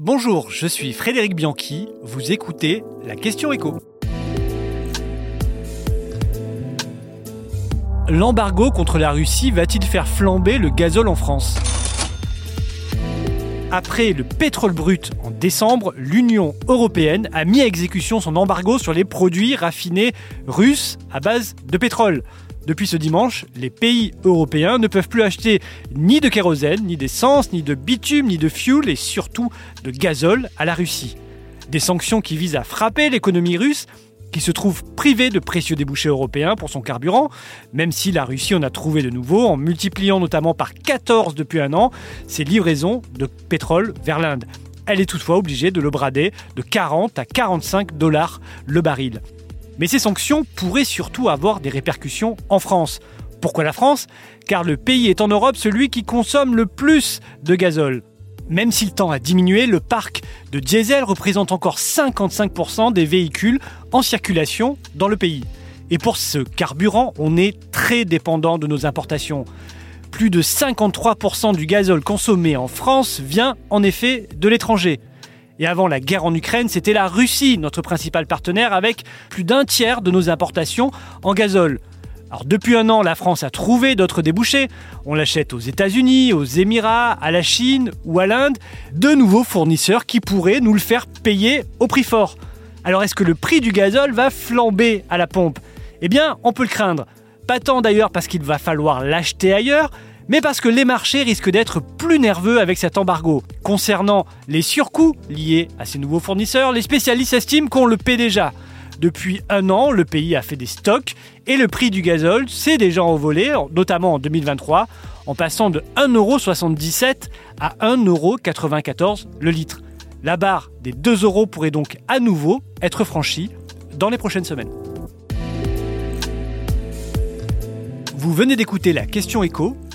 Bonjour, je suis Frédéric Bianchi, vous écoutez la question écho. L'embargo contre la Russie va-t-il faire flamber le gazole en France? Après le pétrole brut en décembre, l'Union européenne a mis à exécution son embargo sur les produits raffinés russes à base de pétrole. Depuis ce dimanche, les pays européens ne peuvent plus acheter ni de kérosène, ni d'essence, ni de bitume, ni de fuel et surtout de gazole à la Russie. Des sanctions qui visent à frapper l'économie russe qui se trouve privée de précieux débouchés européens pour son carburant, même si la Russie en a trouvé de nouveaux en multipliant notamment par 14 depuis un an ses livraisons de pétrole vers l'Inde. Elle est toutefois obligée de le brader de 40 à 45 dollars le baril. Mais ces sanctions pourraient surtout avoir des répercussions en France. Pourquoi la France? Car le pays est en Europe celui qui consomme le plus de gazole. Même si le temps a diminué, le parc de diesel représente encore 55% des véhicules en circulation dans le pays. Et pour ce carburant, on est très dépendant de nos importations. Plus de 53% du gazole consommé en France vient en effet de l'étranger. Et avant la guerre en Ukraine, c'était la Russie, notre principal partenaire, avec plus d'un tiers de nos importations en gazole. Alors depuis un an, la France a trouvé d'autres débouchés. On l'achète aux États-Unis, aux Émirats, à la Chine ou à l'Inde, de nouveaux fournisseurs qui pourraient nous le faire payer au prix fort. Alors est-ce que le prix du gazole va flamber à la pompe? Eh bien, on peut le craindre. Pas tant d'ailleurs parce qu'il va falloir l'acheter ailleurs, mais parce que les marchés risquent d'être plus nerveux avec cet embargo. Concernant les surcoûts liés à ces nouveaux fournisseurs, les spécialistes estiment qu'on le paie déjà. Depuis un an, le pays a fait des stocks et le prix du gazole s'est déjà envolé, notamment en 2023, en passant de 1,77€ à 1,94€ le litre. La barre des 2 euros pourrait donc à nouveau être franchie dans les prochaines semaines. Vous venez d'écouter la question écho